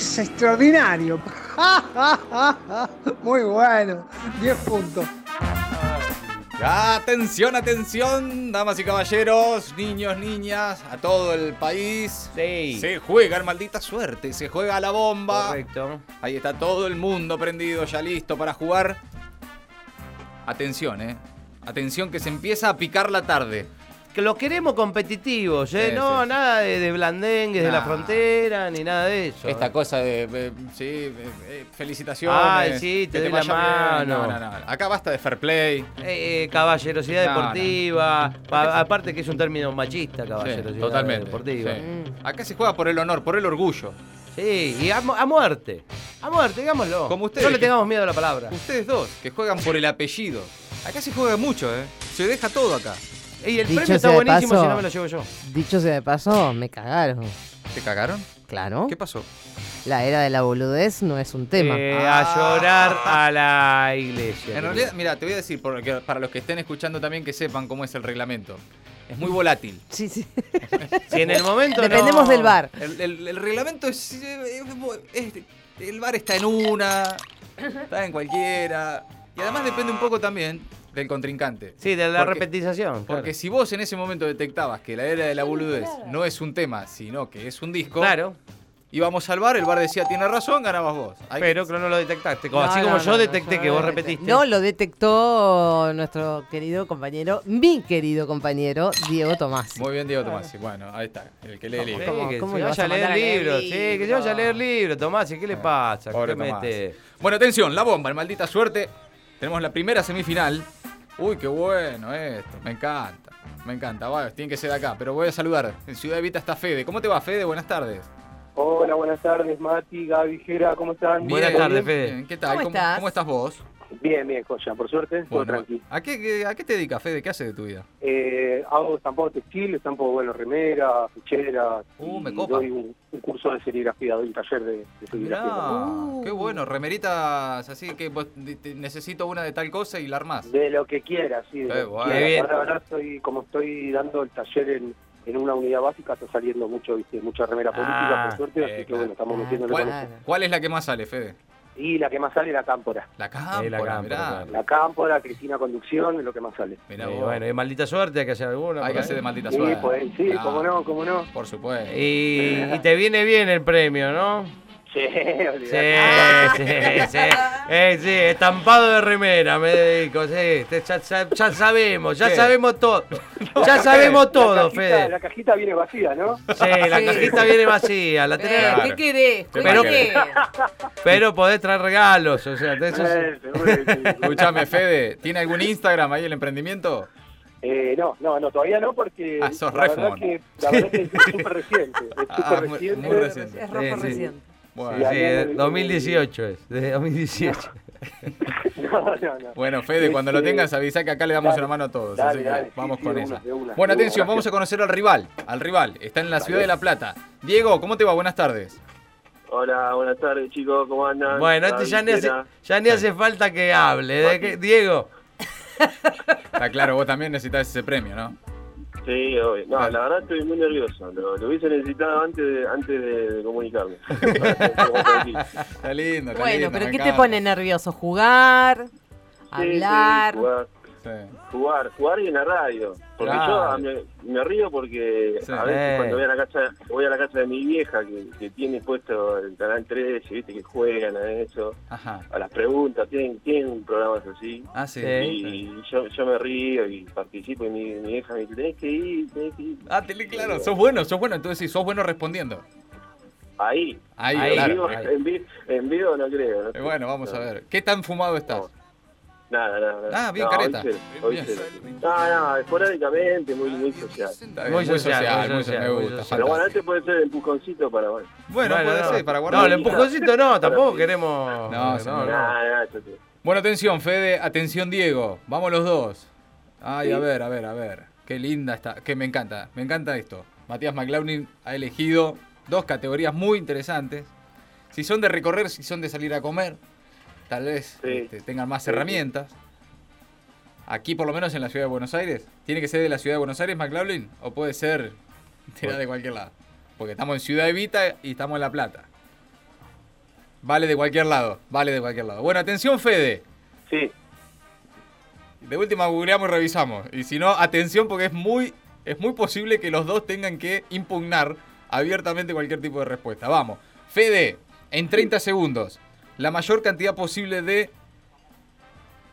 es extraordinario. Muy bueno. 10 puntos. Atención, atención, damas y caballeros, niños, niñas, a todo el país. Sí. Se juega el maldita suerte, se juega la bomba. Correcto. Ahí está todo el mundo prendido, ya listo para jugar. Atención, eh. Atención que se empieza a picar la tarde. Que los queremos competitivos, ¿eh? Sí, no, sí. nada de, de blandengues de la frontera, ni nada de eso. Esta cosa de, eh, sí, eh, eh, felicitaciones. Ay, sí, te doy la mano. No, no, no. Acá basta de fair play. Eh, eh, caballerosidad deportiva. Pa- aparte que es un término machista, caballerosidad totalmente. deportiva. Acá se juega por el honor, por el orgullo. Sí, y a, a muerte. A muerte, digámoslo. Como ustedes. No le tengamos miedo a la palabra. Ustedes dos, que juegan por el apellido. Acá se juega mucho, ¿eh? Se deja todo acá. Y el Dicho premio está buenísimo paso- si no me lo llevo yo. Dicho sea de paso, me cagaron. ¿Te cagaron? Claro. ¿Qué pasó? La era de la boludez no es un tema. Eh, Ah. A llorar a la iglesia. En realidad, mira, te voy a decir, porque para los que estén escuchando también que sepan cómo es el reglamento. Es muy volátil. Sí, sí. Si en el momento Dependemos no- del bar. El, el- el reglamento es, es- El bar está en una, está en cualquiera. Y además depende un poco también del contrincante. Sí, de la Porque- repetización. Porque claro. si vos en ese momento detectabas que la era de la boludez no es un tema, sino que es un disco, Claro, íbamos al bar, el bar decía tiene razón, ganabas vos. Ahí- pero que no lo detectaste. Como- No, así no, como no, yo detecté que no vos repetiste. No, lo detectó nuestro querido compañero, mi querido compañero, Diego Tomás. Muy bien, Diego Tomás. Bueno, ahí está, el que lee el Sí, libro. ¿Cómo- que cómo se vaya a leer libros. Sí, que se vaya a leer libros, Tomás. ¿Y qué le pasa? Pobre ¿Qué te Tomás. mete? Bueno, atención, la bomba, el maldita suerte. Tenemos la primera semifinal. Uy, qué bueno esto. Me encanta. Me encanta. Bueno, tiene que ser de acá. Pero voy a saludar. En Ciudad Evita está Fede. ¿Cómo te va, Fede? Buenas tardes. Hola, buenas tardes, Mati, Gaby, Jera, ¿cómo están? Buenas tardes, Fede. ¿Qué tal? ¿Cómo estás? ¿Cómo estás vos? Bien, bien, Joya, por suerte, todo tranquilo. ¿a qué, qué- ¿A qué te dedicas, Fede? ¿Qué haces de tu vida? Eh, hago estampado textil, estampo, bueno, remera, ficheras. Uh, me copa. doy un, un curso de serigrafía, doy un taller de, de serigrafía. Mirá, también. qué bueno. Remeritas así que vos te- necesito una de tal cosa y la armás. De lo que quieras, sí. De lo que quieras. Ahora, ahora estoy, como estoy dando el taller en, en una unidad básica, está saliendo mucho, viste, mucha remera política, Ah, por suerte, eh, así que claro. bueno, estamos Ah, metiéndole ¿Cuál, con cuál es la que más sale, Fede? Y la que más sale es la cámpora. La cámpora, la cámpora, mirá. La cámpora, Cristina Conducción, es lo que más sale. Mirá Eh, bueno, y maldita suerte, hay que hacer alguna. Hay que hacer de maldita Sí, suerte. pues, sí, Claro, cómo no, cómo no. Por supuesto. Y, y te viene bien el premio, ¿no? Sí, Sí, olvidate. sí, sí. Eh, sí, estampado de remera, me dedico, sí. Te- Ya, ya- ya sabemos, ya ¿Qué? sabemos todo. Ya sabemos La todo, cajita- Fede. La cajita viene vacía, ¿no? Sí, la Sí. cajita viene vacía, la Eh, tenés. ¿Qué querés? ¿Qué Pero- ¿Qué querés? Pero podés traer regalos, o sea, de eso sí. Eh, sí. Escuchame, Fede, ¿tiene algún Instagram ahí el emprendimiento? Eh, no, no, no, todavía no, porque Ah, sos la, verdad que, la verdad que es súper reciente. Es Ah, súper reciente. muy reciente. Es sí. reciente. Bueno, Sí, Sí, de 2018 es, desde 2018. No, no, no. Bueno, Fede, cuando lo Este, tengas avisa que acá le damos dale, una mano a todos. dale, así que dale, vamos sí, con esa. una, una, bueno, atención, vamos a conocer al rival. Al rival. Está en la ciudad de La Plata. Diego, ¿cómo te va? Buenas tardes. Hola, buenas tardes chicos, ¿cómo andan? Bueno, este ya ni, hace, ya ni hace falta que hable. ¿de qué? Diego, Está claro, vos también necesitas ese premio, ¿no? Sí, obvio. No, la verdad estoy muy nervioso. Lo, lo hubiese necesitado antes de, antes de, comunicarme. Está lindo, está Bueno, lindo, pero me ¿qué te encanta. pone nervioso? ¿Jugar? Sí, ¿Hablar? sí, jugar, Sí. jugar, jugar y en la radio. Porque Claro. yo me, me río porque Sí. a veces Eh. cuando voy a la casa voy a la casa de mi vieja que, que tiene puesto el canal 13, viste que juegan a eso, Ajá. a las preguntas, tienen, tienen programas así. Ah, sí. Sí. Y yo, yo me río y participo y mi, mi vieja me dice, tenés que ir, tenés que ir. Ah, tele- claro, sos bueno, sos bueno. Entonces sí, sos bueno respondiendo. Ahí. Ahí, Ahí, en, claro. vivo, ahí. en, vi- en vivo no creo. no Eh, sé. Bueno, vamos a ver. ¿Qué tan fumado estás? Nada, nada, nada. Ah, bien, No, careta. Hoy hoy. No, no, esporádicamente, muy, muy social. Muy social, muy social, me gusta. social. Pero bueno, este puede ser el empujoncito para bueno. Bueno, puede no. ser, para guardar. No, el empujoncito no, tampoco queremos. No, no, no. Bueno, atención, Fede, atención, Diego. Vamos los dos. Ay, Sí. a ver, a ver, a ver. Qué linda está, que me encanta, me encanta esto. Matías McLaughlin ha elegido dos categorías muy interesantes. Si son de recorrer, si son de salir a comer, tal vez Sí. este, tengan más Sí, herramientas. Aquí, por lo menos en la ciudad de Buenos Aires, ¿tiene que ser de la ciudad de Buenos Aires, McLaughlin? ¿O puede ser de, de cualquier lado? Porque estamos en Ciudad Evita y estamos en La Plata. Vale de cualquier lado, vale de cualquier lado. Bueno, atención, Fede. Sí, De última googleamos y revisamos. Y si no, atención porque es muy, es muy posible que los dos tengan que impugnar abiertamente cualquier tipo de respuesta. Vamos. Fede, en 30 segundos, la mayor cantidad posible de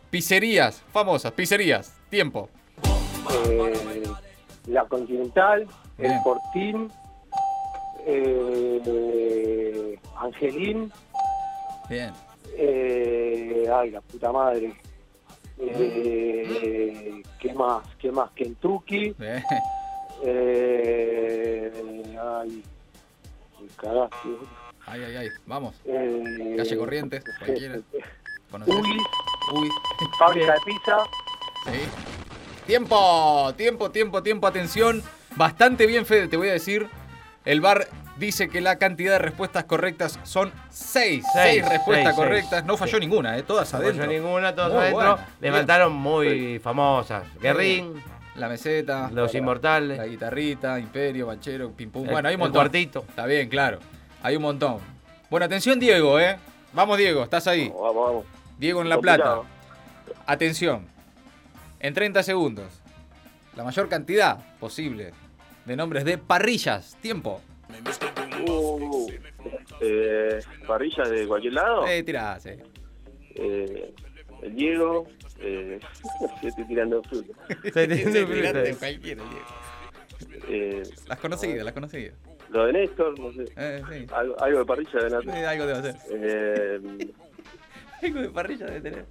pizzerías, famosas, pizzerías. Tiempo. Eh, la Continental, Bien. el Fortín, eh, Angelín, Bien. eh, ay, la puta madre. Eh, ¿Qué más? ¿Qué más? Kentucky. Bien. Eh, ay, me cagaste. Ay, ay, ay. Vamos. Eh, Calle Corrientes, cualquiera. Uy, Uy. fábrica de pizza. Sí. Tiempo, tiempo, tiempo, tiempo, atención. Bastante bien, Fede, te voy a decir. El bar dice que la cantidad de respuestas correctas son seis. Seis, Seis, respuestas seis, correctas. seis. No falló ninguna, eh, todas No adentro. falló ninguna, todos Muy adentro. bien. Levantaron muy famosas. Guerrín, La meseta, Los la Inmortales, guitarrita, Imperio, Banchero, Pim Pum. el- Bueno, hay un el montón. cuartito. Está bien, claro. Hay un montón. Bueno, atención, Diego, ¿eh? Vamos, Diego, estás ahí. vamos, vamos. Diego en La Plata. Atención. En 30 segundos. La mayor cantidad posible de nombres de parrillas. Tiempo. Uh, eh, parrillas de cualquier lado. Eh, tirá, sí. Eh, el Diego. Eh, yo estoy tirando fruta. Se tirate cualquiera, Diego. Eh, Las conocidas, las conocidas. Lo de Néstor, no sé. Eh, sí. Algo, algo de parrilla de Sí, hacer. algo debe hacer. Eh, Algo de parrilla debe tener.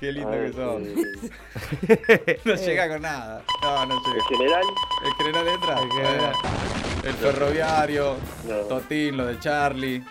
Qué lindo que sos. eh, No llega con nada. No, no el llega. general. El general entra. El general. Eh, El ferroviario. No. Totín, lo de Charlie.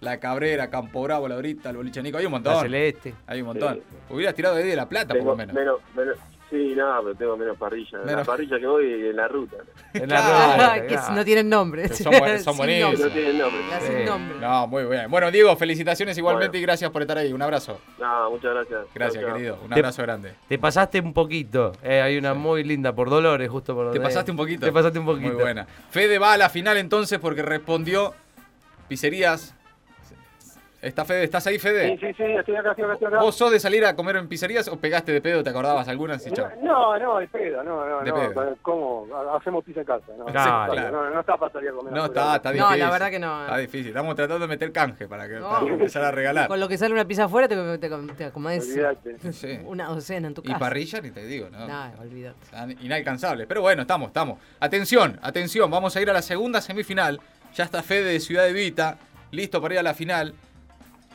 La Cabrera, Campo Bravo, la Brita, el boliche Nico. Hay un La montón. celeste. Hay un montón. Sí. Hubieras tirado de ahí de la plata, por Tengo lo menos. menos, menos, sí, no, pero tengo menos parrilla. La Menos- parrilla que voy en la ruta. En la Ah, que claro. no tienen nombre. Que son son no tienen nombre. Sí. No, muy bien. Bueno, Diego, felicitaciones igualmente Bueno. y gracias por estar ahí. Un abrazo. No, muchas gracias. Gracias, Chao, chao. querido. Un Te- abrazo grande. Te pasaste un poquito. Eh, hay una muy linda por Dolores, justo por ¿Te donde- pasaste un poquito? Te pasaste un poquito. Muy buena. Fede va a la final entonces porque respondió pizzerías. ¿Está Fede? ¿Estás ahí, Fede? Sí, sí, sí, estoy acá, estoy acá, estoy acá. ¿Vos sos de salir a comer en pizzerías o pegaste de pedo? ¿Te acordabas algunas y? No, no, de pedo, no, no, De no. pedo. ¿Cómo? Hacemos pizza en casa. No, Claro. no, no, no está para salir a comer. No, está, está No, difícil. la verdad que no. Está difícil. Estamos tratando de meter canje para, que, No. para empezar a regalar. Con lo que sale una pizza afuera te, te, te acomodás Olvídate. Sí. una docena en tu Y casa. parrilla ni te digo, ¿no? Nah, olvídate. Están inalcanzables. Pero bueno, estamos, estamos. Atención, atención. Vamos a ir a la segunda semifinal. Ya está Fede de Ciudad de Vita. Listo para ir a la final.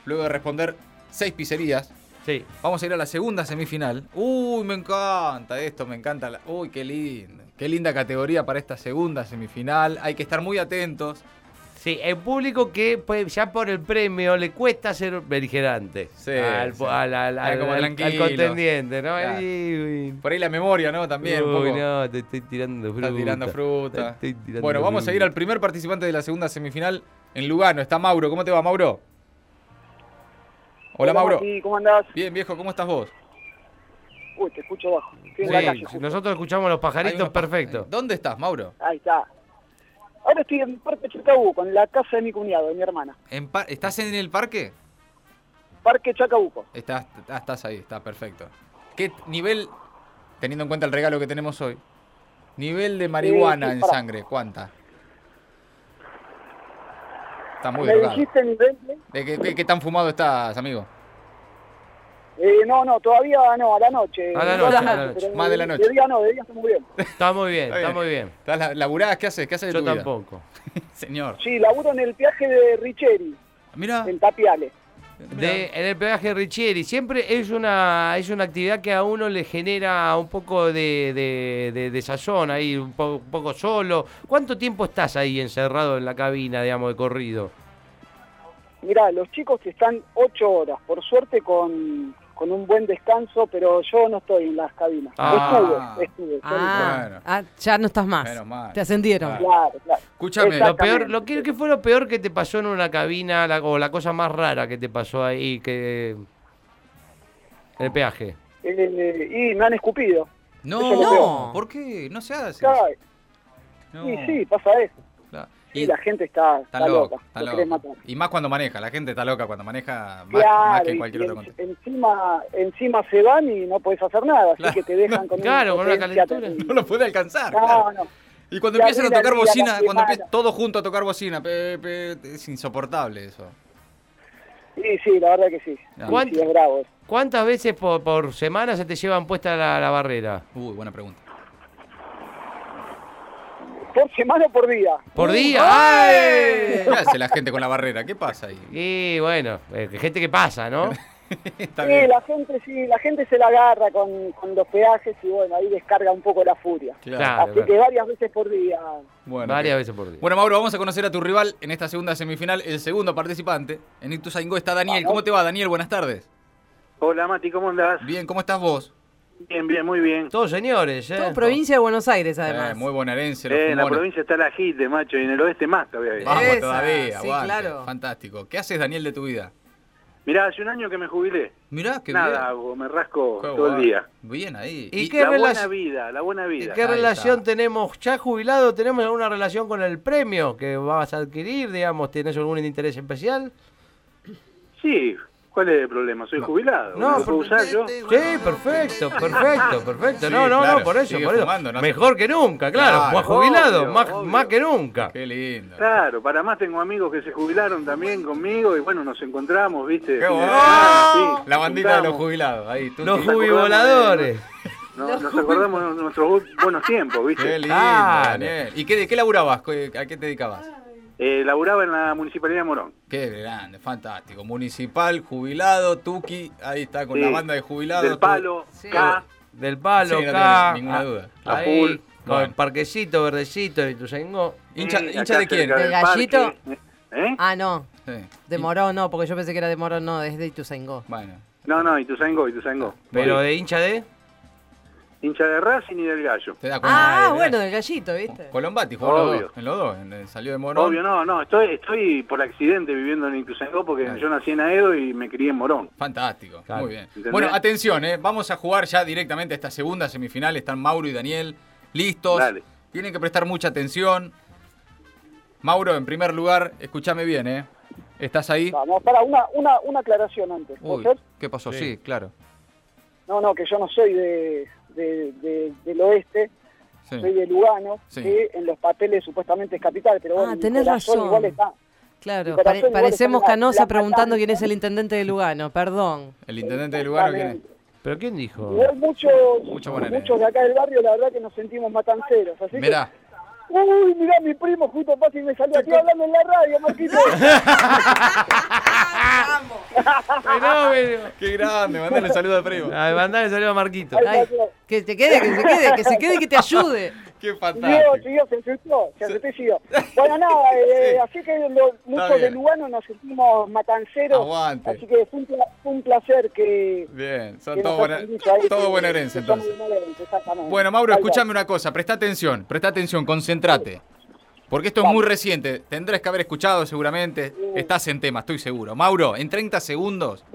Luego de responder seis pizzerías. Sí. Vamos a ir a la segunda semifinal. Uy, me encanta esto, me encanta. la- Uy, qué lindo. Qué linda categoría para esta segunda semifinal. Hay que estar muy atentos. Sí, el público que pues, ya por el premio le cuesta ser beligerante Sí, al, sí. al, al- como al- contendiente, ¿no? Claro. Ay, Por ahí la memoria, ¿no? También un uy, poco. no, te estoy tirando fruta. Está tirando fruta. Te estoy tirando Bueno, vamos a ir al primer participante de la segunda semifinal en Lugano. Está Mauro. ¿Cómo te va, Mauro? Hola, Mauro. Mati, ¿Cómo andás? Bien, viejo, ¿cómo estás vos? Uy, te escucho bajo. Estoy en la calle. Sí, justo. nosotros escuchamos los pajaritos perfecto. ¿Dónde estás, Mauro? Ahí está. Ahora estoy en Parque Chacabuco, en la casa de mi cuñado, de mi hermana. ¿En pa- ¿Estás en el parque? Parque Chacabuco. Estás, ah, estás ahí, está perfecto. ¿Qué nivel, teniendo en cuenta el regalo que tenemos hoy, nivel de marihuana sí, en pará. sangre, cuánta? Está muy ¿Me drogado. dijiste nivel? ¿De qué, qué- qué tan fumado estás, amigo? Eh, no, no, todavía no, a la noche. A la No noche, a la pero noche. Más de la noche. De día no, de día está muy bien. Está muy bien, Está está bien. muy bien. ¿Estás la- laburás? ¿Qué haces? ¿Qué haces de Yo tu vida? tampoco. Señor. Sí, laburo en el viaje de Richeri, Mira, en Tapiales. De, en el peaje Richieri, siempre es una es una actividad que a uno le genera un poco de, de, de- de sazón ahí, un, po- un poco solo. ¿Cuánto tiempo estás ahí encerrado en la cabina, digamos, de corrido? Mirá, los chicos que están ocho horas, por suerte con, con un buen descanso, pero yo no estoy en las cabinas. Ah. Estuve, estuve. Ah, Bueno. ah, ya no estás más. Menos mal. Te ascendieron. Claro. Claro. Escúchame. Lo peor, lo que, ¿qué fue lo peor que te pasó en una cabina la- o la cosa más rara que te pasó ahí que en el peaje? Eh, y me han escupido. no, no. ¿por qué? No se hace. Claro, No. Y sí, pasa eso. Y la gente está, Está está loca, está matar. Y más cuando maneja, la gente está loca cuando maneja más, Claro, más que cualquier y otro en- contexto. encima, encima se van y no puedes hacer nada, así Claro. que te dejan con Claro, con una calentura. No lo puede alcanzar. No, claro. no. Y cuando Y empiezan a tocar bocina, cuando empiezan todos juntos a tocar bocina, pe- pe- es insoportable eso. Sí, sí, la verdad que sí. Sí, ¿Cuánto- sí, es bravo. ¿Cuántas veces por, por semana se te llevan puesta la, la barrera? Uy, buena pregunta. ¿Por semana o por día? ¿Por día? ¿Qué ¡Ay! hace la gente con la barrera? ¿Qué pasa ahí? Y bueno, eh, gente que pasa, ¿no? Está Sí, bien. la gente sí, la gente se la agarra con, con los peajes y bueno, ahí descarga un poco la furia. Claro, Así claro. que varias veces por día. Bueno, Varias veces por día. Bueno, Mauro, vamos a conocer a tu rival en esta segunda semifinal, el segundo participante. En Ituzaingó está Daniel. ¿Cómo te va, Daniel? Buenas tardes. Hola Mati, ¿cómo andás? Bien, ¿cómo estás vos? Bien, bien, muy bien. Todos señores, ¿eh? Todo provincia de Buenos Aires, además. Eh, muy bonaerense, los Eh, en la provincia está la JITE, macho, y en el oeste más todavía. Vamos Esa, todavía, sí, claro. Fantástico. ¿Qué haces, Daniel, de tu vida? Mirá, hace un año que me jubilé. Mirá, qué Nada bien. hago, me rasco Qué todo el día. Bien ahí. ¿Y Y qué la buena vida, la buena ¿Y vida. qué Ahí relación está. tenemos? ¿Ya jubilado tenemos alguna relación con el premio que vas a adquirir? Digamos, ¿tienes algún interés especial? Sí, ¿cuál es el problema? Soy jubilado. No, ¿No lo puedo usar yo? Sí, perfecto, perfecto, perfecto. Sí, no, no, claro, no, por eso, por eso. fumando, no hace- Mejor que nunca, claro. Claro. más jubilado, Obvio, más, obvio. más que nunca. Qué lindo. Claro, para más tengo amigos que se jubilaron también conmigo y bueno, nos encontramos, ¿viste? Qué bueno. sí, La bandita de los jubilados. Ahí, tú. Los no- nos acordamos de nuestros bu- buenos tiempos, ¿viste? Qué lindo. Daniel. ¿Y qué, de qué laburabas? ¿Qué- ¿A qué te dedicabas? Eh, laburaba en la Municipalidad de Morón. Qué grande, fantástico. Municipal, jubilado, Tuki, ahí está con Sí, la banda de jubilados. Del palo, Sí. K, Del palo, Sí, no tenés ninguna duda. Full. con Bueno. el parquecito verdecito de Ituzaingó. ¿Hincha, eh, hincha de quién? ¿Del gallito? ¿Eh? Ah, no. Sí. De Morón no, porque yo pensé que era de Morón, no, es de Ituzaingó. Bueno. No, no, Ituzaingó, Ituzaingó. Pero de hincha de. Hincha de Racing y del Gallo. Te da cuenta. Ah, bueno, del gallito, ¿viste? Colombati jugó en los dos. En los dos. en- en- salió de Morón. Obvio, no, no, estoy, estoy por accidente viviendo en Ituzaingó porque Claro. yo nací en Aedo y me crié en Morón. Fantástico, Claro. muy bien. ¿Entendés? Bueno, atención, ¿eh? vamos a jugar ya directamente a esta segunda semifinal. Están Mauro y Daniel listos. Dale. Tienen que prestar mucha atención. Mauro, en primer lugar, escúchame bien, ¿eh? ¿Estás ahí? Vamos, para una, una, una aclaración antes. ¿puedo Uy? ¿qué pasó? Sí. Sí, claro. No, no, que yo no soy de, de- de- del oeste, Sí. soy de Lugano, Sí. que en los papeles supuestamente es capital, pero bueno, Ah, tenés razón. igual está. Claro, pare- parecemos está en la- Canosa la preguntando quién es el intendente de Lugano, perdón. El intendente de Lugano, ¿quién es? ¿Pero quién dijo? Igual muchos, Mucho muchos de acá del barrio, la verdad que nos sentimos matanceros. Así Mirá, que, uy, mirá, mi primo justo pasa y me salió aquí hablando en la radio, Marquito. Fenómeno. qué grande, mandale saludo al primo. Ay, mandale saludo a Marquito. Ay, que te quede, que se quede, que se quede y que te ayude. Qué fantástico. siguió, se asustó, se asustó y. Bueno, nada, eh, así que muchos de Lugano nos sentimos matanceros. Aguante. Así que fue un, pla- fue un placer que. Bien, son todos buena, todo que somos entonces. Bueno, Mauro, escúchame una cosa, presta atención, presta atención, concéntrate. Porque esto es muy reciente, tendrás que haber escuchado seguramente, estás en tema, estoy seguro. Mauro, en 30 segundos,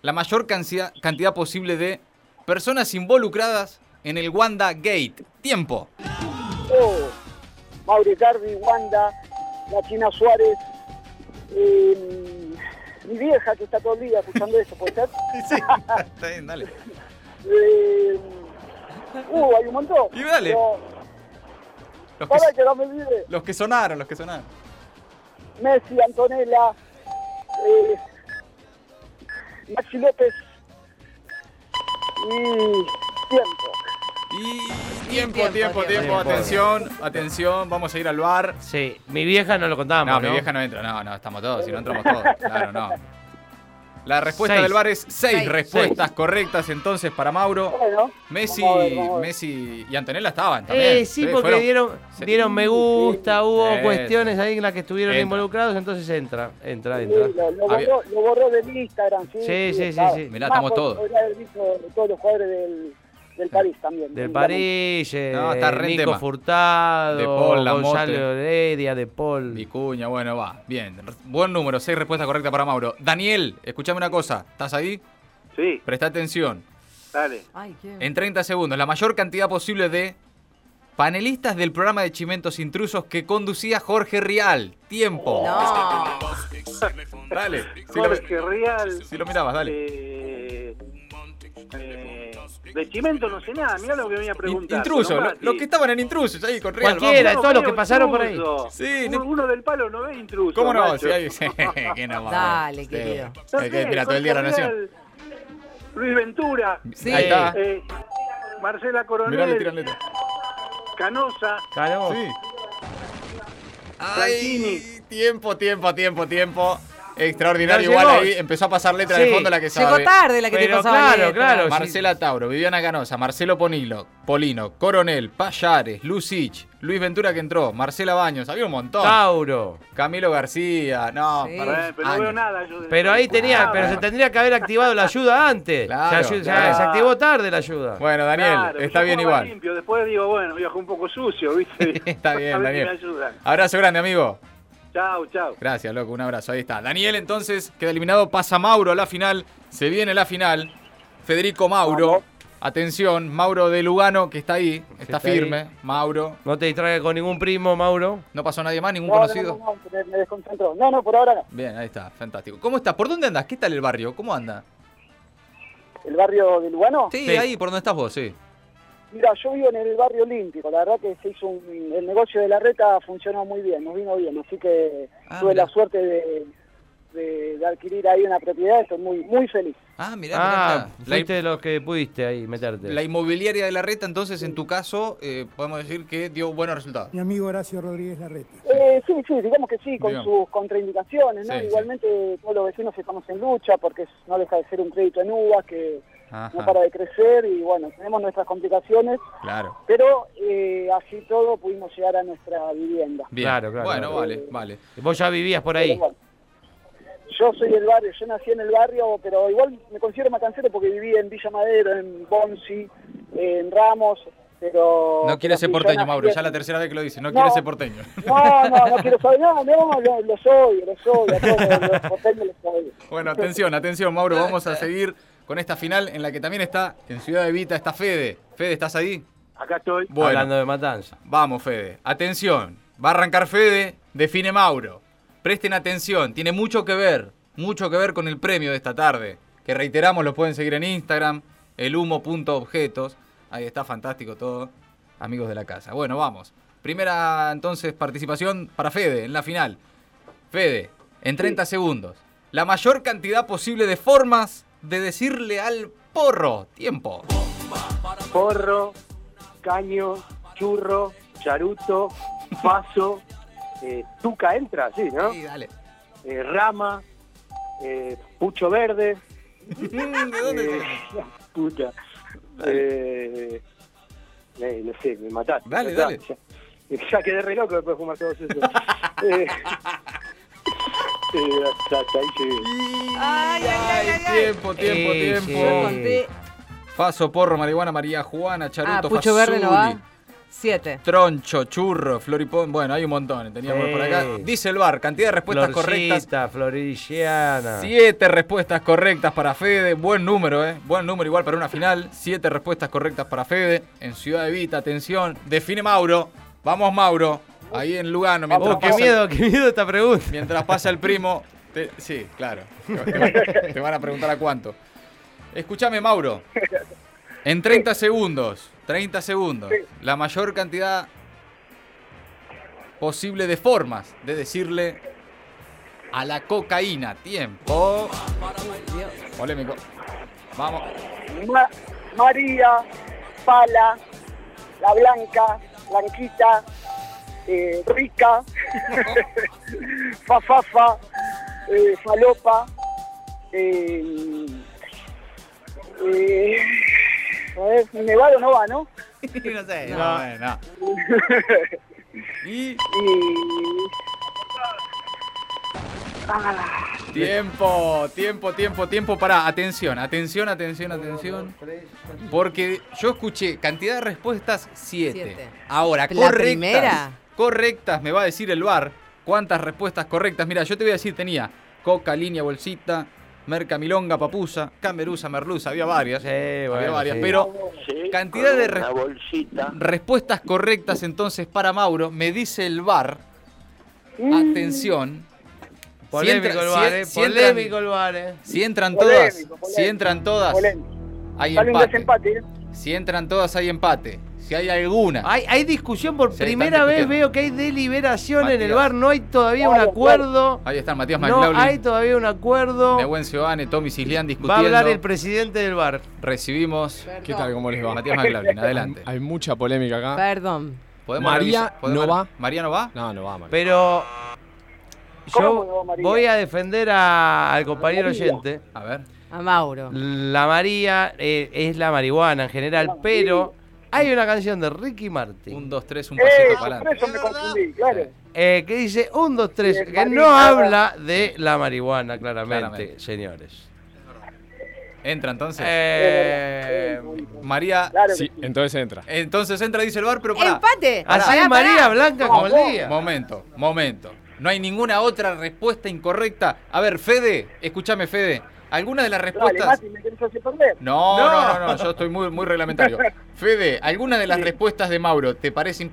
la mayor cantidad, cantidad posible de personas involucradas en el Wanda Gate. Tiempo. Oh, Mauri Cardi, Wanda, la China Suárez, eh, mi vieja que está todo el día escuchando esto, ¿puede ser? Sí, está bien, dale. Eh, uh, hay un montón. Y dale. Pero, Los que, para que no me olvide. los que sonaron, los que sonaron. Messi, Antonella, eh, Maxi López y tiempo. Y tiempo, tiempo, tiempo, tiempo, tiempo. atención, atención, vamos a ir al bar. Sí, mi vieja no lo contamos. No, No, mi vieja no entra, no, no, estamos todos, si no entramos todos, claro, no. La respuesta Seis. del bar es seis, Seis. respuestas correctas entonces para Mauro. Bueno, Messi, vamos a ver, vamos a ver. Messi y Antonella estaban también. Eh, sí, porque fueron- dieron, Sí. dieron me gusta, hubo Sí. cuestiones ahí en las que estuvieron Entra. involucrados, entonces entra, entra, Sí, entra. lo, lo Había- borró, lo borró del Instagram, sí. Sí, sí, sí, estaba. sí. Mirá, Más estamos todos. Podría haber visto todos los jugadores del, del París también. Del. París, eh, No, está re en Nico tema. Furtado, De Paul. Gonzalo Heredia, De Paul. Vicuña, bueno, va, bien. Buen número, seis respuestas correctas para Mauro. Daniel, escuchame una cosa, ¿estás ahí? Sí, Presta atención. dale. Ay, qué... En 30 segundos, la mayor cantidad posible de Panelistas del programa de Chimentos Intrusos que conducía Jorge Rial. Tiempo. No. Dale. Si lo, Jorge Real. si lo mirabas, dale. eh, eh, de Chimento no sé nada, mirá lo que venía a preguntar. intrusos, lo- los que estaban en intrusos ahí con Rial. Cualquiera. todos los que pasaron por ahí. Sí, uno, no- uno del palo no ve intruso. ¿Cómo no? Si hay- que no va. Dale, Sí. querido. No Hay que sé, mira todo el día la nación. Real, Luis Ventura, Sí. Ahí está. eh, Marcela Mirá, le Coronel, tiran letra. Canosa, Claro. Sí. Ay, tiempo, tiempo, tiempo, tiempo. Extraordinario. Igual ahí empezó a pasar letra Sí. de fondo la que sabe. Llegó tarde la que te pasaba claro, letra. claro. sí. Marcela Tauro, Viviana Canosa, Marcelo Ponilo, Polino, Coronel, Payares, Lucich, Luis Ventura que entró, Marcela Baños, había un montón. Tauro. Camilo García, no, Sí. para- Eh, pero no veo nada. yo de- Pero ahí tenía, pero se tendría que haber activado la ayuda antes. Claro, se, claro. activó tarde la ayuda. Bueno, Daniel, Claro, está bien igual. Limpio. Después digo, bueno, jugar un poco sucio, ¿viste? Está bien, Daniel. Abrazo grande, amigo. Chao, chao. Gracias, loco, un abrazo. Ahí está. Daniel entonces queda eliminado, pasa Mauro a la final, se viene la final. Federico Mauro, atención, Mauro de Lugano que está ahí, está, Está firme, ahí. Mauro. No te distraigas con ningún primo, Mauro. No pasó nadie más, ningún No, no, conocido. no, no, me, me desconcentró. No, no, por ahora no. Bien, ahí está, fantástico. ¿Cómo está? ¿Por dónde andas? ¿Qué tal el barrio? ¿Cómo anda? ¿El barrio de Lugano? Sí, Sí. ahí, por donde estás vos, sí. Mira, yo vivo en el barrio olímpico. La verdad que se hizo un, el negocio de la reta funcionó muy bien, nos vino bien. Así que Ah, tuve mirá. la suerte de, de- de adquirir ahí una propiedad. Estoy muy, muy feliz. Ah, mirá, Ah, mirá. La, fuiste de los que pudiste ahí meterte. la inmobiliaria de la reta, entonces, en tu caso, eh, podemos decir que dio buenos resultados. Mi amigo Horacio Rodríguez Larreta. Eh, sí, sí, digamos que sí, con Digamos. sus contraindicaciones. ¿no? Sí, sí. Igualmente todos los vecinos estamos en lucha porque no deja de ser un crédito en uvas que Ajá, no para de crecer y bueno, tenemos nuestras complicaciones. claro. Pero eh, así todo pudimos llegar a nuestra vivienda. Bien. Claro, claro, Bueno, claro. vale, vale. Vos ya vivías por ahí. bueno, yo soy del barrio, yo nací en el barrio, pero igual me considero matancero porque viví en Villa Madero, en Bonsi, en Ramos, pero... No quiere ser porteño, Mauro. en- Ya la tercera vez que lo dice. No, No. quiere ser porteño. No, no, no quiero saber, no, no, lo, lo soy, lo soy, a todos los porteños los soy. Bueno, atención, atención, Mauro. Vamos a seguir con esta final en la que también está en Ciudad de Vita, está Fede. Fede, ¿estás ahí? Acá estoy. Bueno, Hablando de matanza. vamos, Fede. Atención. Va a arrancar Fede, define Mauro. Presten atención, tiene mucho que ver, mucho que ver con el premio de esta tarde. Que reiteramos, lo pueden seguir en Instagram, elhumo.objetos. Ahí está fantástico todo. Amigos de la casa. Bueno, vamos. Primera entonces participación para Fede en la final. Fede, en 30 segundos. La mayor cantidad posible de formas de decirle al porro. Tiempo. Porro, caño, churro, charuto, paso, eh, tuca entra, sí, ¿no? Sí, dale. Eh, rama, eh, pucho verde, ¿De dónde? puta, no sé, me mataste. Dale, dale. Ya, ya quedé re loco después de fumar todos esos. Eh, hasta, hasta ahí llegué. Ay, ay, ay, ay, ay. Tiempo, tiempo, tiempo. sí. Paso, porro, marihuana, María Juana, Charuto, Ah, Pucho Verde no va. Siete. Troncho, churro, floripón. Bueno, hay un montón. Teníamos Sí. por acá. Dice el bar, cantidad de respuestas correctas. Florcita, Floriciana. Siete respuestas correctas para Fede. Buen número, ¿eh? Buen número igual para una final. Siete respuestas correctas para Fede. En Ciudad de Vita, atención. Define Mauro. Vamos, Mauro. Ahí en Lugano. Mientras, Oh, qué pasa, miedo, qué miedo esta pregunta. mientras pasa el primo. te- sí, claro. Te, van- a preguntar a cuánto. Escúchame, Mauro. En 30 segundos. 30 segundos. La mayor cantidad posible de formas de decirle a la cocaína. Tiempo. Polémico. Vamos. Ma- María, Pala, La Blanca, Blanquita, eh, Rica, Fafafa, eh, Falopa, eh, eh, a ver, Nevado no va, ¿no? no sé. No, no. Y Y... Ah, tiempo, tiempo, tiempo, tiempo para. Atención, atención, atención, atención. Porque yo escuché cantidad de respuestas 7. Siete. Ahora, ¿La correctas. primera? Correctas, me va a decir el bar. ¿Cuántas respuestas correctas? Mira, yo te voy a decir, tenía coca, línea, bolsita, Merca, Milonga, Papusa, Camerusa, Merluza, había varias. Sí, había bueno, varias, sí. pero Sí, Cantidad de bolsita. respuestas correctas entonces para Mauro. Me dice el bar. Mm. Atención. Polémico entra- el si- bar, eh. si entran- Polémico el bar, eh. Si entran Polémico, todas, polémico. si entran todas, Polémico. hay un empate. desempate. Si entran todas, hay empate. Si hay alguna. Hay, hay discusión por primera vez, discutiendo. veo que hay deliberación en el bar, no hay todavía un acuerdo. Ahí están Matías No McLaughlin, hay todavía un acuerdo. Nehuen Seoane, Tommy Cislián Va a discutiendo. hablar el presidente del bar. Recibimos ¿Qué tal? ¿Cómo les va? Matías McLaughlin, adelante. Hay mucha polémica acá. Perdón. ¿Podemos María no va. ¿María no va? No, no va, María. Pero ¿Cómo yo no, voy a defender a- al compañero María. oyente. A ver. A Mauro. La María eh, es la marihuana en general, pero hay una canción de Ricky Martin Un, dos, tres, un Eh, pasito por para adelante. eso me confundí, claro. eh, que dice un, dos, tres, que no habla de la marihuana, claramente, Claramente. señores. Entra entonces. Eh, María. Claro Sí, sí. entonces entra. Entonces entra, dice el bar, pero para. ¡Empate! así Pará, es María pará. Blanca como el día. Momento, momento. No hay ninguna otra respuesta incorrecta. A ver, Fede, escúchame, Fede. ¿Alguna de las Dale, respuestas? Mati, me querés hacer perder. No, No. no, no, yo estoy muy, muy reglamentario. Fede, ¿alguna de las respuestas de Mauro te parecen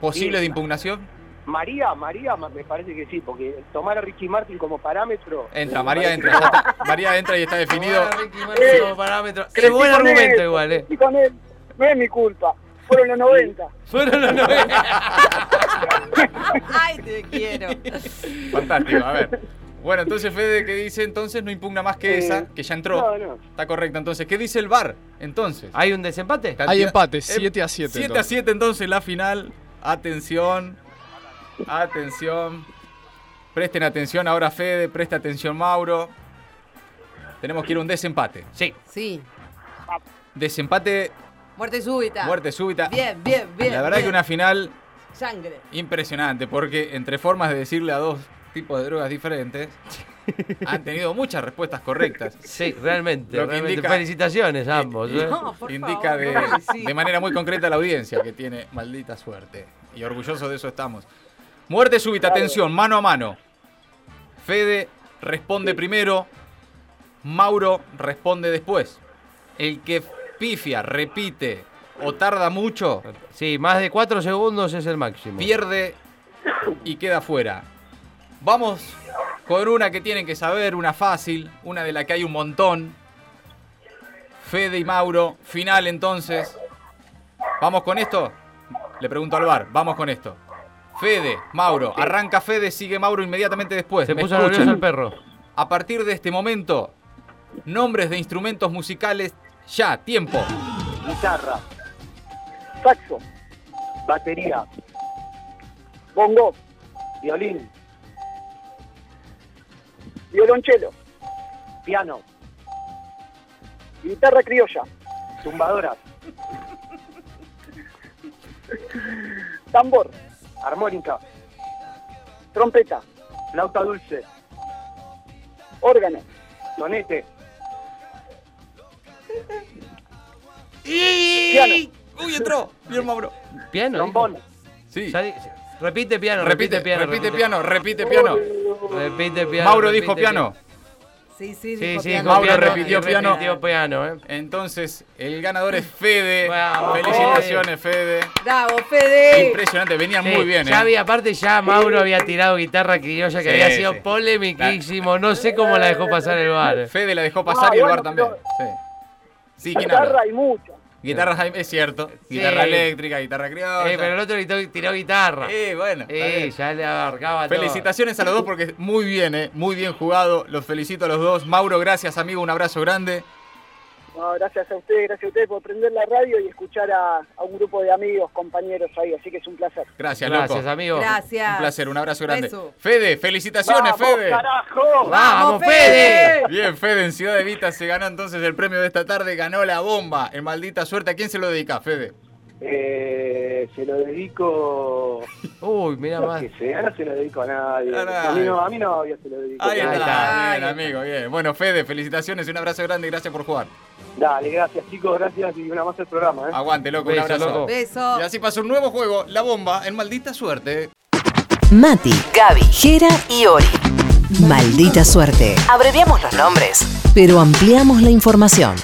posibles Sí. de impugnación? María, María, ma- me parece que sí, porque tomar a Ricky Martin como parámetro. Entra, eh, María entra. parece- ya está. María entra y está definido. Ahora Ricky Martin Eh, como parámetro. Es Crecí buen argumento él, igual, eh. con él. No es mi culpa. Fueron los 90. Fueron los 90. ¡Ay, te quiero! Fantástico, a ver. Bueno, entonces Fede, ¿qué dice? Entonces no impugna más que Eh, esa, que ya entró. No, no. Está correcta, entonces. ¿Qué dice el bar? Entonces. ¿Hay un desempate? Hay empate, Eh, 7 a 7. 7 a 7 entonces la final. Atención. Atención. Presten atención ahora Fede, presta atención Mauro. Tenemos que ir a un desempate. Sí. Sí. Desempate, Muerte súbita. muerte súbita. Bien, bien, bien. La verdad bien. que una final Sangre. impresionante porque entre formas de decirle a dos tipos de drogas diferentes han tenido muchas respuestas correctas. Sí, realmente. Lo que realmente. indica- Felicitaciones a ambos. ¿eh? No, por Indica favor, de, no, sí. de manera muy concreta la audiencia que tiene maldita suerte. Y orgullosos de eso estamos. Muerte súbita, atención, mano a mano. Fede responde primero, Mauro responde después. El que pifia, repite o tarda mucho, Sí, más de 4 segundos es el máximo. pierde y queda fuera. Vamos con una que tienen que saber, una fácil, una de la que hay un montón. Fede y Mauro, final entonces. ¿Vamos con esto? Le pregunto al bar, vamos con esto. Fede, Mauro, arranca Fede, sigue Mauro inmediatamente después. Se ¿Me puso nervioso el perro. A partir de este momento, nombres de instrumentos musicales, ya, tiempo. Guitarra, Saxo. batería, Bongo. violín, Violonchelo. piano, Guitarra criolla. tumbadoras, Tambor. armónica, Trompeta. flauta dulce, Órgano. tonete, Piano. Uy, entró. Bien, Mauro. Piano. trombón, Sí. Repite piano, Repite, repite, piano. repite piano, repite piano. Repite piano. Mauro repite dijo piano. Sí, sí, Sí, dijo sí, piano. Mauro piano, repitió piano. repitió piano, ¿eh? Entonces, el ganador es Fede. Bravo, Felicitaciones, Fede. Bravo, Fede. Impresionante, venían Sí, muy bien, Ya ¿eh? había, aparte ya Mauro había tirado guitarra criolla que Sí, había sido sí. polemiquísimo. No sé cómo la dejó pasar el bar. Fede la dejó pasar Ah, y el bueno, bar también. Sí. Sí, ¿quién habla? Guitarra hay muchas. Guitarra, es cierto. Guitarra eléctrica, guitarra criolla. Eh, pero el otro tiró, tiró guitarra. Eh, bueno. está Eh, bien. ya le abarcaba todo. Felicitaciones a los dos porque muy bien, ¿eh? Muy bien jugado. Los felicito a los dos. Mauro, gracias, amigo. Un abrazo grande. No, gracias a ustedes, gracias a ustedes por prender la radio y escuchar a, a un grupo de amigos, compañeros ahí, así que es un placer. Gracias, Gracias, loco. amigo. Gracias. Un placer, un abrazo grande. Beso. Fede, felicitaciones, ¡Vamos, Fede. carajo! ¡Vamos, Fede! Bien, Fede, en Ciudad de Vita se ganó entonces el premio de esta tarde, ganó la bomba, en maldita suerte. ¿A quién se lo dedica, Fede? Eh, se lo dedico. Uy, mira más. Que sea, no se lo dedico a nadie. A nadie. A mí no, a mí no, yo se lo dedico. Ahí Ahí está, está. bien, amigo, bien. Bueno, Fede, felicitaciones, un abrazo grande y gracias por jugar. Dale, gracias chicos, gracias y una más el programa. ¿eh? Aguante, loco, un Beso, abrazo. loco. Beso. Y así pasó un nuevo juego, la bomba, en maldita suerte. Mati, Gaby, Jera y Ori. Maldita suerte. Abreviamos los nombres, pero ampliamos la información.